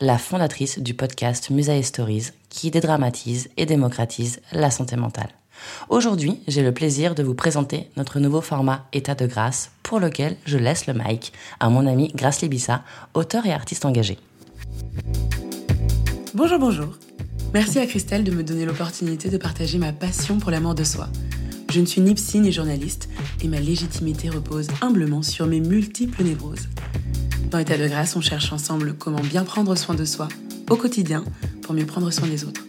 la fondatrice du podcast Musae Stories qui dédramatise et démocratise la santé mentale. Aujourd'hui, j'ai le plaisir de vous présenter notre nouveau format État de grâce pour lequel je laisse le mic à mon ami Grace Libissa, auteur et artiste engagé. Bonjour, bonjour. Merci à Christelle de me donner l'opportunité de partager ma passion pour la mort de soi. Je ne suis ni psy ni journaliste et ma légitimité repose humblement sur mes multiples névroses. Dans État de grâce, on cherche ensemble comment bien prendre soin de soi au quotidien pour mieux prendre soin des autres.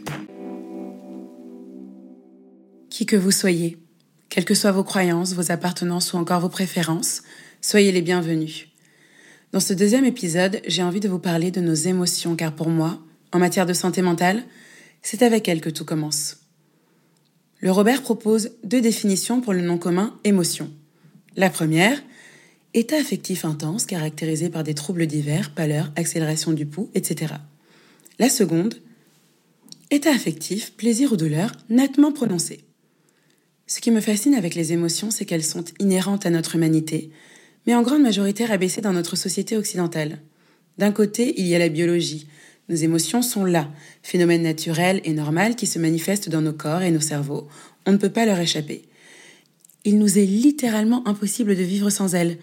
Qui que vous soyez, quelles que soient vos croyances, vos appartenances ou encore vos préférences, soyez les bienvenus. Dans ce deuxième épisode, j'ai envie de vous parler de nos émotions car pour moi, en matière de santé mentale, c'est avec elles que tout commence. Le Robert propose deux définitions pour le nom commun émotion. La première, état affectif intense caractérisé par des troubles divers, pâleur, accélération du pouls, etc. La seconde, état affectif, plaisir ou douleur nettement prononcé. Ce qui me fascine avec les émotions, c'est qu'elles sont inhérentes à notre humanité, mais en grande majorité rabaissées dans notre société occidentale. D'un côté, il y a la biologie. Nos émotions sont là, phénomène naturel et normal qui se manifestent dans nos corps et nos cerveaux. On ne peut pas leur échapper. Il nous est littéralement impossible de vivre sans elles.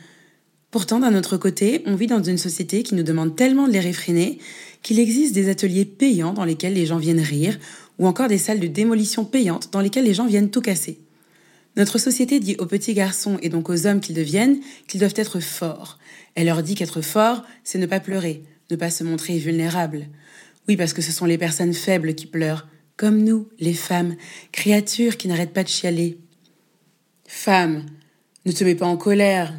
Pourtant, d'un autre côté, on vit dans une société qui nous demande tellement de les réfréner qu'il existe des ateliers payants dans lesquels les gens viennent rire, ou encore des salles de démolition payantes dans lesquelles les gens viennent tout casser. Notre société dit aux petits garçons et donc aux hommes qu'ils deviennent qu'ils doivent être forts. Elle leur dit qu'être fort, c'est ne pas pleurer, ne pas se montrer vulnérable. Oui, parce que ce sont les personnes faibles qui pleurent, comme nous, les femmes, créatures qui n'arrêtent pas de chialer. Femme, ne te mets pas en colère.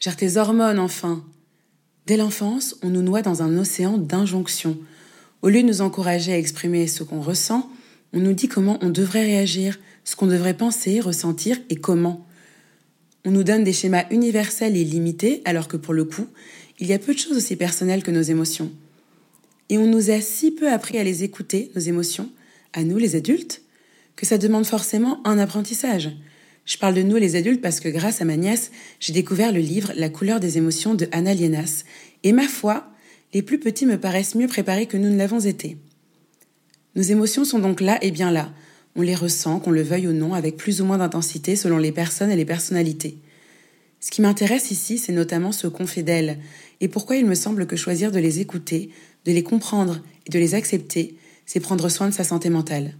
Gère tes hormones, enfin. Dès l'enfance, on nous noie dans un océan d'injonctions. Au lieu de nous encourager à exprimer ce qu'on ressent, on nous dit comment on devrait réagir, ce qu'on devrait penser, ressentir et comment. On nous donne des schémas universels et limités, alors que pour le coup, il y a peu de choses aussi personnelles que nos émotions. Et on nous a si peu appris à les écouter, nos émotions, à nous les adultes, que ça demande forcément un apprentissage. Je parle de nous les adultes parce que grâce à ma nièce, j'ai découvert le livre La couleur des émotions de Anna Lienas, et ma foi, les plus petits me paraissent mieux préparés que nous ne l'avons été. Nos émotions sont donc là et bien là, on les ressent, qu'on le veuille ou non, avec plus ou moins d'intensité selon les personnes et les personnalités. Ce qui m'intéresse ici, c'est notamment ce qu'on fait d'elles, et pourquoi il me semble que choisir de les écouter, de les comprendre et de les accepter, c'est prendre soin de sa santé mentale.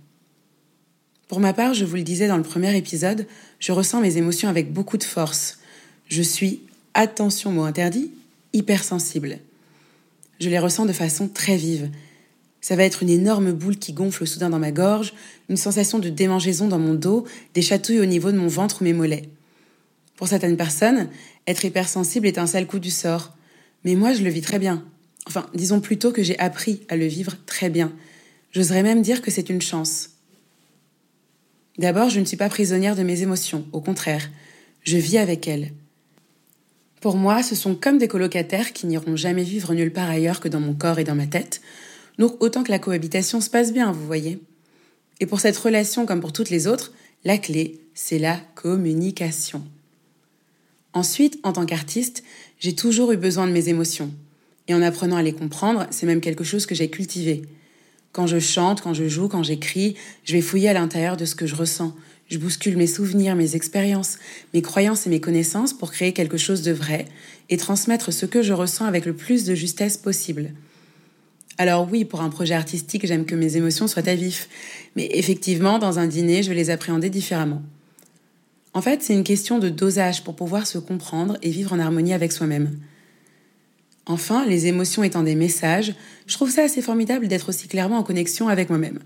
Pour ma part, je vous le disais dans le premier épisode, je ressens mes émotions avec beaucoup de force. Je suis, attention mot interdit, hypersensible. Je les ressens de façon très vive, ça va être une énorme boule qui gonfle soudain dans ma gorge, une sensation de démangeaison dans mon dos, des chatouilles au niveau de mon ventre ou mes mollets. Pour certaines personnes, être hypersensible est un sale coup du sort. Mais moi, je le vis très bien. Enfin, disons plutôt que j'ai appris à le vivre très bien. J'oserais même dire que c'est une chance. D'abord, je ne suis pas prisonnière de mes émotions, au contraire, je vis avec elles. Pour moi, ce sont comme des colocataires qui n'iront jamais vivre nulle part ailleurs que dans mon corps et dans ma tête, donc autant que la cohabitation se passe bien, vous voyez. Et pour cette relation comme pour toutes les autres, La clé, c'est la communication. Ensuite, en tant qu'artiste, j'ai toujours eu besoin de mes émotions. Et en apprenant à les comprendre, c'est même quelque chose que j'ai cultivé. Quand je chante, quand je joue, quand j'écris, je vais fouiller à l'intérieur de ce que je ressens. Je bouscule mes souvenirs, mes expériences, mes croyances et mes connaissances pour créer quelque chose de vrai et transmettre ce que je ressens avec le plus de justesse possible. Alors oui, pour un projet artistique, j'aime que mes émotions soient à vif, mais effectivement, dans un dîner, je vais les appréhender différemment. En fait, c'est une question de dosage pour pouvoir se comprendre et vivre en harmonie avec soi-même. Enfin, les émotions étant des messages, je trouve ça assez formidable d'être aussi clairement en connexion avec moi-même.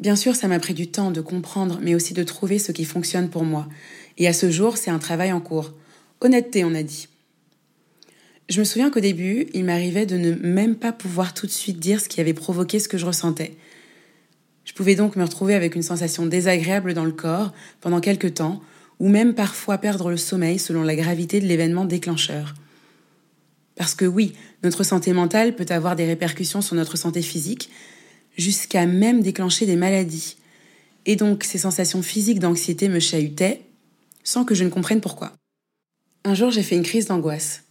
Bien sûr, ça m'a pris du temps de comprendre, mais aussi de trouver ce qui fonctionne pour moi. Et à ce jour, c'est un travail en cours. Honnêteté, on a dit. Je me souviens qu'au début, il m'arrivait de ne même pas pouvoir tout de suite dire ce qui avait provoqué ce que je ressentais. Je pouvais donc me retrouver avec une sensation désagréable dans le corps pendant quelque temps, ou même parfois perdre le sommeil selon la gravité de l'événement déclencheur. Parce que oui, notre santé mentale peut avoir des répercussions sur notre santé physique, jusqu'à même déclencher des maladies. Et donc ces sensations physiques d'anxiété me chahutaient, sans que je ne comprenne pourquoi. Un jour, j'ai fait une crise d'angoisse.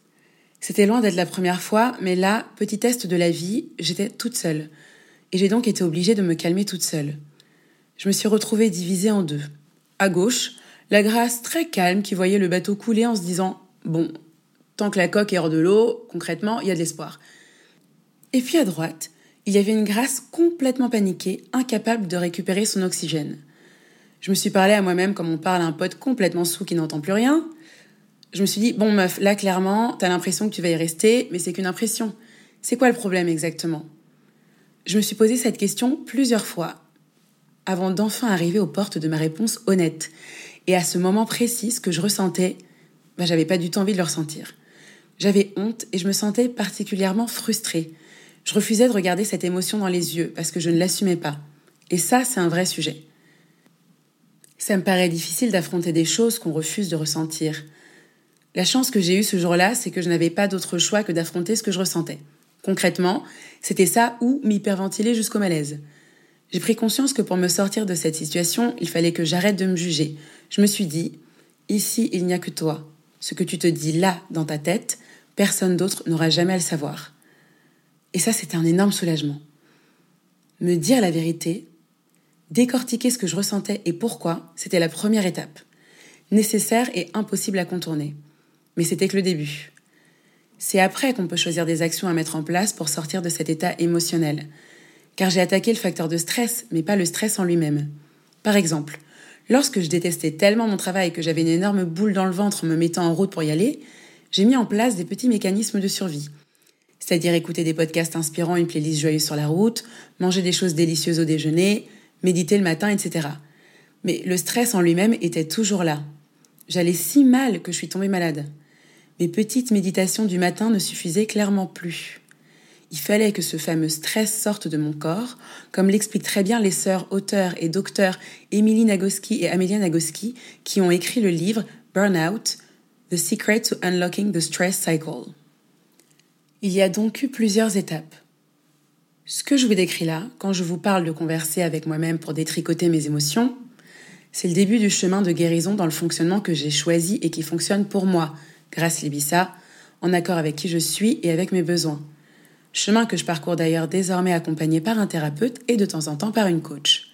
C'était loin d'être la première fois, mais là, petit test de la vie, j'étais toute seule. Et j'ai donc été obligée de me calmer toute seule. Je me suis retrouvée divisée en deux. À gauche, la grâce très calme qui voyait le bateau couler en se disant Bon, Que la coque est hors de l'eau, concrètement, il y a de l'espoir. Et puis à droite, il y avait une grâce complètement paniquée, incapable de récupérer son oxygène. Je me suis parlé à moi-même comme on parle à un pote complètement sous qui n'entend plus rien. Je me suis dit, bon meuf, là clairement, t'as l'impression que tu vas y rester, mais c'est qu'une impression. C'est quoi le problème exactement? Je me suis posé cette question plusieurs fois, avant d'enfin arriver aux portes de ma réponse honnête. Et à ce moment précis, ce que je ressentais, bah, j'avais pas du tout envie de le ressentir. J'avais honte et je me sentais particulièrement frustrée. Je refusais de regarder cette émotion dans les yeux parce que je ne l'assumais pas. Et ça, c'est un vrai sujet. Ça me paraît difficile d'affronter des choses qu'on refuse de ressentir. La chance que j'ai eue ce jour-là, c'est que je n'avais pas d'autre choix que d'affronter ce que je ressentais. Concrètement, c'était ça ou m'hyperventiler jusqu'au malaise. J'ai pris conscience que pour me sortir de cette situation, il fallait que j'arrête de me juger. Je me suis dit, ici, il n'y a que toi. Ce que tu te dis là, dans ta tête, personne d'autre n'aura jamais à le savoir. Et ça, c'était un énorme soulagement. Me dire la vérité, décortiquer ce que je ressentais et pourquoi, c'était la première étape. Nécessaire et impossible à contourner. Mais c'était que le début. C'est après qu'on peut choisir des actions à mettre en place pour sortir de cet état émotionnel. Car j'ai attaqué le facteur de stress, mais pas le stress en lui-même. Par exemple, lorsque je détestais tellement mon travail que j'avais une énorme boule dans le ventre en me mettant en route pour y aller, j'ai mis en place des petits mécanismes de survie. C'est-à-dire écouter des podcasts inspirants, une playlist joyeuse sur la route, manger des choses délicieuses au déjeuner, méditer le matin, etc. Mais le stress en lui-même était toujours là. J'allais si mal que je suis tombée malade. Mes petites méditations du matin ne suffisaient clairement plus. Il fallait que ce fameux stress sorte de mon corps, comme l'expliquent très bien les sœurs auteurs et docteurs Emily Nagoski et Amelia Nagoski, qui ont écrit le livre Burnout, The Secret to Unlocking the Stress Cycle. Il y a donc eu plusieurs étapes. Ce que je vous décris là, quand je vous parle de converser avec moi-même pour détricoter mes émotions, c'est le début du chemin de guérison dans le fonctionnement que j'ai choisi et qui fonctionne pour moi, grâce Libissa, en accord avec qui je suis et avec mes besoins. Chemin que je parcours d'ailleurs désormais accompagné par un thérapeute et de temps en temps par une coach.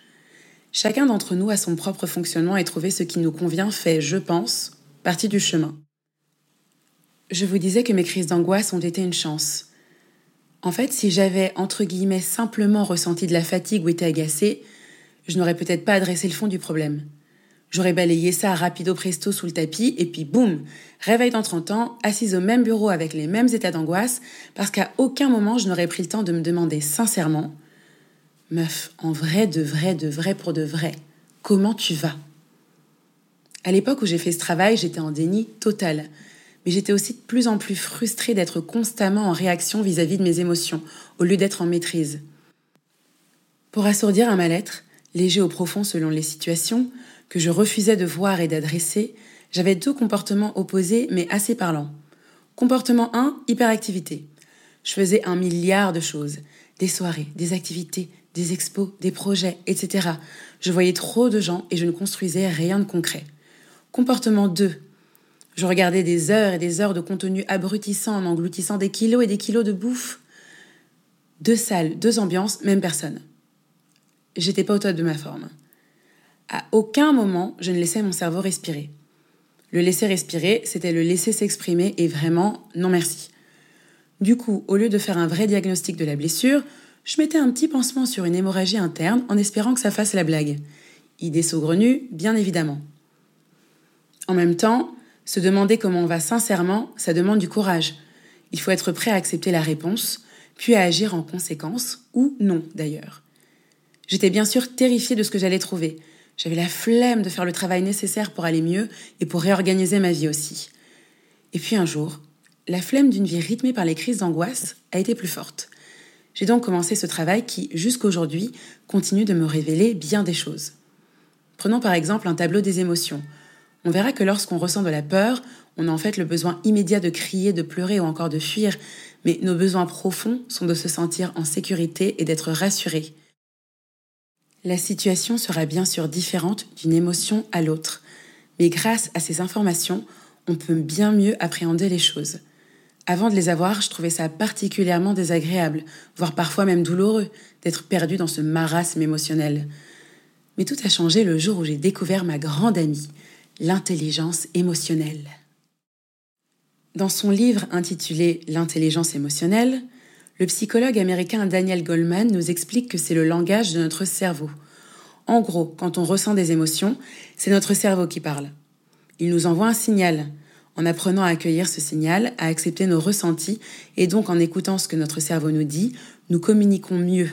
Chacun d'entre nous a son propre fonctionnement et trouver ce qui nous convient fait, je pense, partie du chemin. Je vous disais que mes crises d'angoisse ont été une chance. En fait, si j'avais, entre guillemets, simplement ressenti de la fatigue ou été agacée, je n'aurais peut-être pas adressé le fond du problème. J'aurais balayé ça rapido presto sous le tapis et puis boum, réveil dans 30 ans, assise au même bureau avec les mêmes états d'angoisse, parce qu'à aucun moment je n'aurais pris le temps de me demander sincèrement Meuf, en vrai, de vrai, de vrai pour de vrai, comment tu vas? À l'époque où j'ai fait ce travail, j'étais en déni total j'étais aussi de plus en plus frustrée d'être constamment en réaction vis-à-vis de mes émotions, au lieu d'être en maîtrise. Pour assourdir un mal-être, léger ou profond selon les situations, que je refusais de voir et d'adresser, j'avais deux comportements opposés mais assez parlants. Comportement 1, hyperactivité. Je faisais un milliard de choses, des soirées, des activités, des expos, des projets, etc. Je voyais trop de gens et je ne construisais rien de concret. Comportement 2. Je regardais des heures et des heures de contenu abrutissant en engloutissant des kilos et des kilos de bouffe. Deux salles, deux ambiances, même personne. J'étais pas au top de ma forme. À aucun moment, je ne laissais mon cerveau respirer. Le laisser respirer, c'était le laisser s'exprimer et vraiment, non merci. Du coup, au lieu de faire un vrai diagnostic de la blessure, je mettais un petit pansement sur une hémorragie interne en espérant que ça fasse la blague. Idée saugrenue, bien évidemment. En même temps, se demander comment on va sincèrement, ça demande du courage. Il faut être prêt à accepter la réponse, puis à agir en conséquence, ou non d'ailleurs. J'étais bien sûr terrifiée de ce que j'allais trouver. J'avais la flemme de faire le travail nécessaire pour aller mieux et pour réorganiser ma vie aussi. Et puis un jour, la flemme d'une vie rythmée par les crises d'angoisse a été plus forte. J'ai donc commencé ce travail qui, jusqu'aujourd'hui, continue de me révéler bien des choses. Prenons par exemple un tableau des émotions. On verra que lorsqu'on ressent de la peur, on a en fait le besoin immédiat de crier, de pleurer ou encore de fuir, mais nos besoins profonds sont de se sentir en sécurité et d'être rassuré. La situation sera bien sûr différente d'une émotion à l'autre, mais grâce à ces informations, on peut bien mieux appréhender les choses. Avant de les avoir, je trouvais ça particulièrement désagréable, voire parfois même douloureux, d'être perdu dans ce marasme émotionnel. Mais tout a changé le jour où j'ai découvert ma grande amie, l'intelligence émotionnelle. Dans son livre intitulé L'intelligence émotionnelle, le psychologue américain Daniel Goleman nous explique que c'est le langage de notre cerveau. En gros, quand on ressent des émotions, c'est notre cerveau qui parle. Il nous envoie un signal, en apprenant à accueillir ce signal, à accepter nos ressentis, et donc en écoutant ce que notre cerveau nous dit, nous communiquons mieux.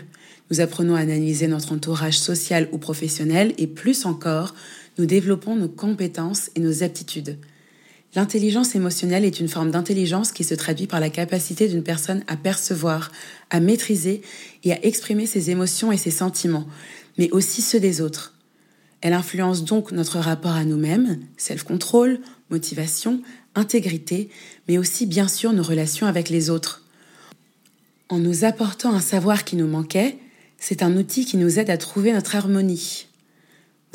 Nous apprenons à analyser notre entourage social ou professionnel, et plus encore, nous développons nos compétences et nos aptitudes. L'intelligence émotionnelle est une forme d'intelligence qui se traduit par la capacité d'une personne à percevoir, à maîtriser et à exprimer ses émotions et ses sentiments, mais aussi ceux des autres. Elle influence donc notre rapport à nous-mêmes, self-control, motivation, intégrité, mais aussi bien sûr nos relations avec les autres. En nous apportant un savoir qui nous manquait, c'est un outil qui nous aide à trouver notre harmonie.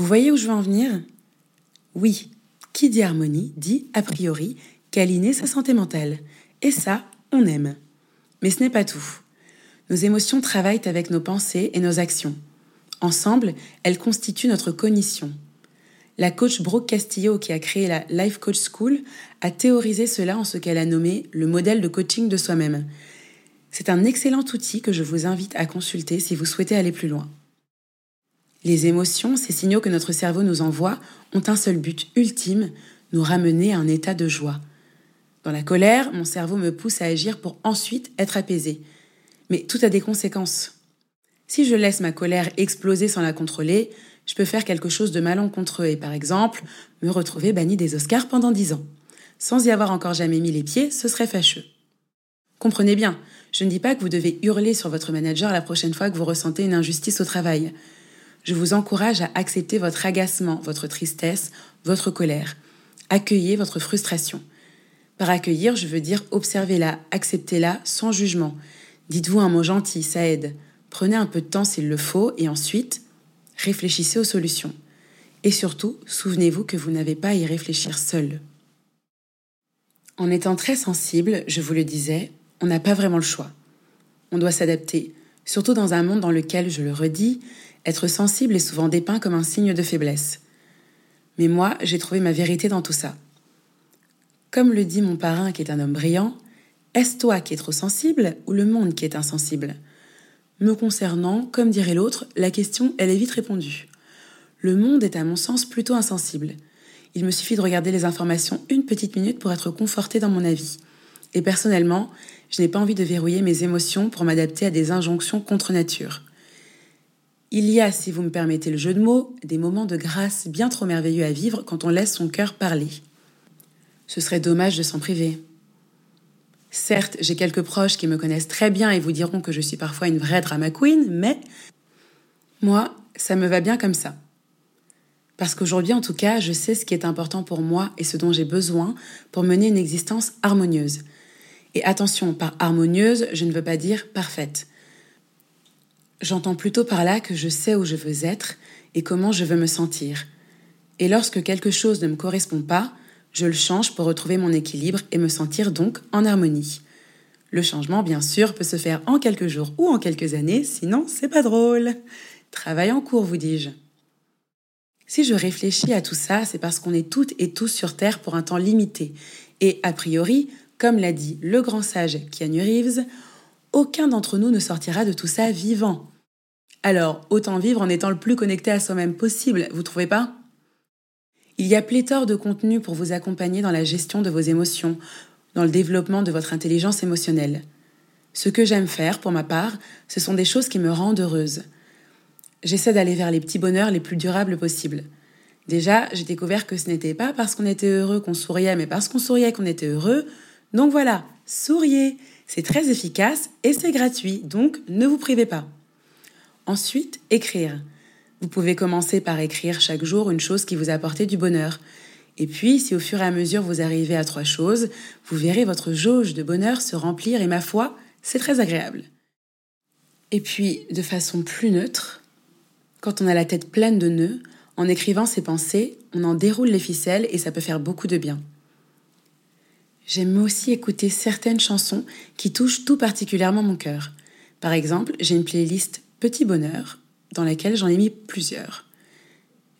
Vous voyez où je veux en venir? Oui, qui dit harmonie dit, a priori, câliner sa santé mentale. Et ça, on aime. Mais ce n'est pas tout. Nos émotions travaillent avec nos pensées et nos actions. Ensemble, elles constituent notre cognition. La coach Brooke Castillo, qui a créé la Life Coach School, a théorisé cela en ce qu'elle a nommé le modèle de coaching de soi-même. C'est un excellent outil que je vous invite à consulter si vous souhaitez aller plus loin. Les émotions, ces signaux que notre cerveau nous envoie, ont un seul but ultime, nous ramener à un état de joie. Dans la colère, mon cerveau me pousse à agir pour ensuite être apaisé. Mais tout a des conséquences. Si je laisse ma colère exploser sans la contrôler, je peux faire quelque chose de malencontreux et par exemple me retrouver banni des Oscars pendant dix ans. Sans y avoir encore jamais mis les pieds, ce serait fâcheux. Comprenez bien, je ne dis pas que vous devez hurler sur votre manager la prochaine fois que vous ressentez une injustice au travail. Je vous encourage à accepter votre agacement, votre tristesse, votre colère. Accueillez votre frustration. Par accueillir, je veux dire observez-la, acceptez-la sans jugement. Dites-vous un mot gentil, ça aide. Prenez un peu de temps s'il le faut et ensuite, réfléchissez aux solutions. Et surtout, souvenez-vous que vous n'avez pas à y réfléchir seul. En étant très sensible, je vous le disais, on n'a pas vraiment le choix. On doit s'adapter, surtout dans un monde dans lequel, je le redis, être sensible est souvent dépeint comme un signe de faiblesse. Mais moi, j'ai trouvé ma vérité dans tout ça. Comme le dit mon parrain qui est un homme brillant, est-ce toi qui es trop sensible ou le monde qui est insensible? Me concernant, comme dirait l'autre, la question, elle est vite répondue. Le monde est à mon sens plutôt insensible. Il me suffit de regarder les informations une petite minute pour être conforté dans mon avis. Et personnellement, je n'ai pas envie de verrouiller mes émotions pour m'adapter à des injonctions contre nature. Il y a, si vous me permettez le jeu de mots, des moments de grâce bien trop merveilleux à vivre quand on laisse son cœur parler. Ce serait dommage de s'en priver. Certes, j'ai quelques proches qui me connaissent très bien et vous diront que je suis parfois une vraie drama queen, mais moi, ça me va bien comme ça. Parce qu'aujourd'hui, en tout cas, je sais ce qui est important pour moi et ce dont j'ai besoin pour mener une existence harmonieuse. Et attention, par harmonieuse, je ne veux pas dire parfaite. J'entends plutôt par là que je sais où je veux être et comment je veux me sentir. Et lorsque quelque chose ne me correspond pas, je le change pour retrouver mon équilibre et me sentir donc en harmonie. Le changement, bien sûr, peut se faire en quelques jours ou en quelques années, sinon c'est pas drôle. Travail en cours, vous dis-je. Si je réfléchis à tout ça, c'est parce qu'on est toutes et tous sur Terre pour un temps limité. Et a priori, comme l'a dit le grand sage Keanu Reeves, aucun d'entre nous ne sortira de tout ça vivant. Alors, autant vivre en étant le plus connecté à soi-même possible, vous trouvez pas? Il y a pléthore de contenus pour vous accompagner dans la gestion de vos émotions, dans le développement de votre intelligence émotionnelle. Ce que j'aime faire, pour ma part, ce sont des choses qui me rendent heureuse. J'essaie d'aller vers les petits bonheurs les plus durables possibles. Déjà, j'ai découvert que ce n'était pas parce qu'on était heureux qu'on souriait, mais parce qu'on souriait qu'on était heureux. Donc voilà, souriez. C'est très efficace et c'est gratuit, donc ne vous privez pas. Ensuite, écrire. Vous pouvez commencer par écrire chaque jour une chose qui vous apporte du bonheur. Et puis, si au fur et à mesure vous arrivez à trois choses, vous verrez votre jauge de bonheur se remplir et ma foi, c'est très agréable. Et puis, de façon plus neutre, quand on a la tête pleine de nœuds, en écrivant ses pensées, on en déroule les ficelles et ça peut faire beaucoup de bien. J'aime aussi écouter certaines chansons qui touchent tout particulièrement mon cœur. Par exemple, j'ai une playlist Petit Bonheur dans laquelle j'en ai mis plusieurs.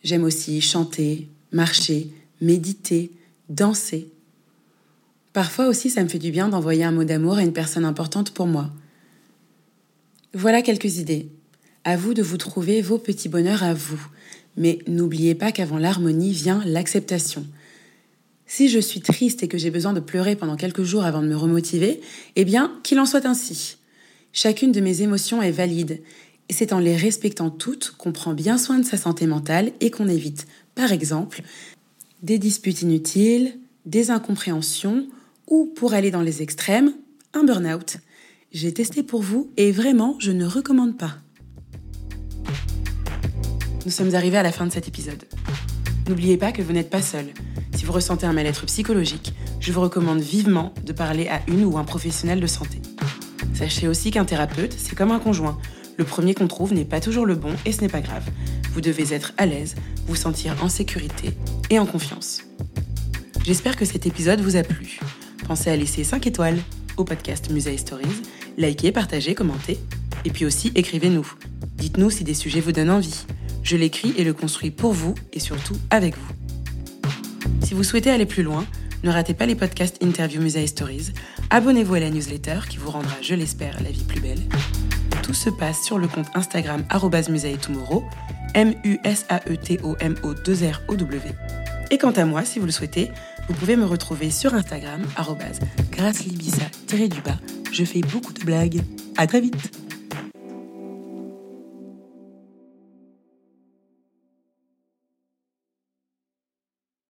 J'aime aussi chanter, marcher, méditer, danser. Parfois aussi, ça me fait du bien d'envoyer un mot d'amour à une personne importante pour moi. Voilà quelques idées. À vous de vous trouver vos petits bonheurs à vous. Mais n'oubliez pas qu'avant l'harmonie vient l'acceptation. Si je suis triste et que j'ai besoin de pleurer pendant quelques jours avant de me remotiver, eh bien, qu'il en soit ainsi. Chacune de mes émotions est valide, et c'est en les respectant toutes qu'on prend bien soin de sa santé mentale et qu'on évite, par exemple, des disputes inutiles, des incompréhensions ou, pour aller dans les extrêmes, un burn-out. J'ai testé pour vous et vraiment, je ne recommande pas. Nous sommes arrivés à la fin de cet épisode. N'oubliez pas que vous n'êtes pas seul. Si vous ressentez un mal-être psychologique, je vous recommande vivement de parler à une ou un professionnel de santé. Sachez aussi qu'un thérapeute, c'est comme un conjoint. Le premier qu'on trouve n'est pas toujours le bon et ce n'est pas grave. Vous devez être à l'aise, vous sentir en sécurité et en confiance. J'espère que cet épisode vous a plu. Pensez à laisser 5 étoiles au podcast Musée Stories, likez, partagez, commentez, et puis aussi écrivez-nous. Dites-nous si des sujets vous donnent envie. Je l'écris et le construis pour vous et surtout avec vous. Si vous souhaitez aller plus loin, ne ratez pas les podcasts Interview Musée Stories, abonnez-vous à la newsletter qui vous rendra, je l'espère, la vie plus belle. Tout se passe sur le compte Instagram tomorrow M-U-S-A-E-T-O-M-O-2-R-O-W. Et quant à moi, si vous le souhaitez, vous pouvez me retrouver sur Instagram, grâce libissa du bas Je fais beaucoup de blagues. À très vite!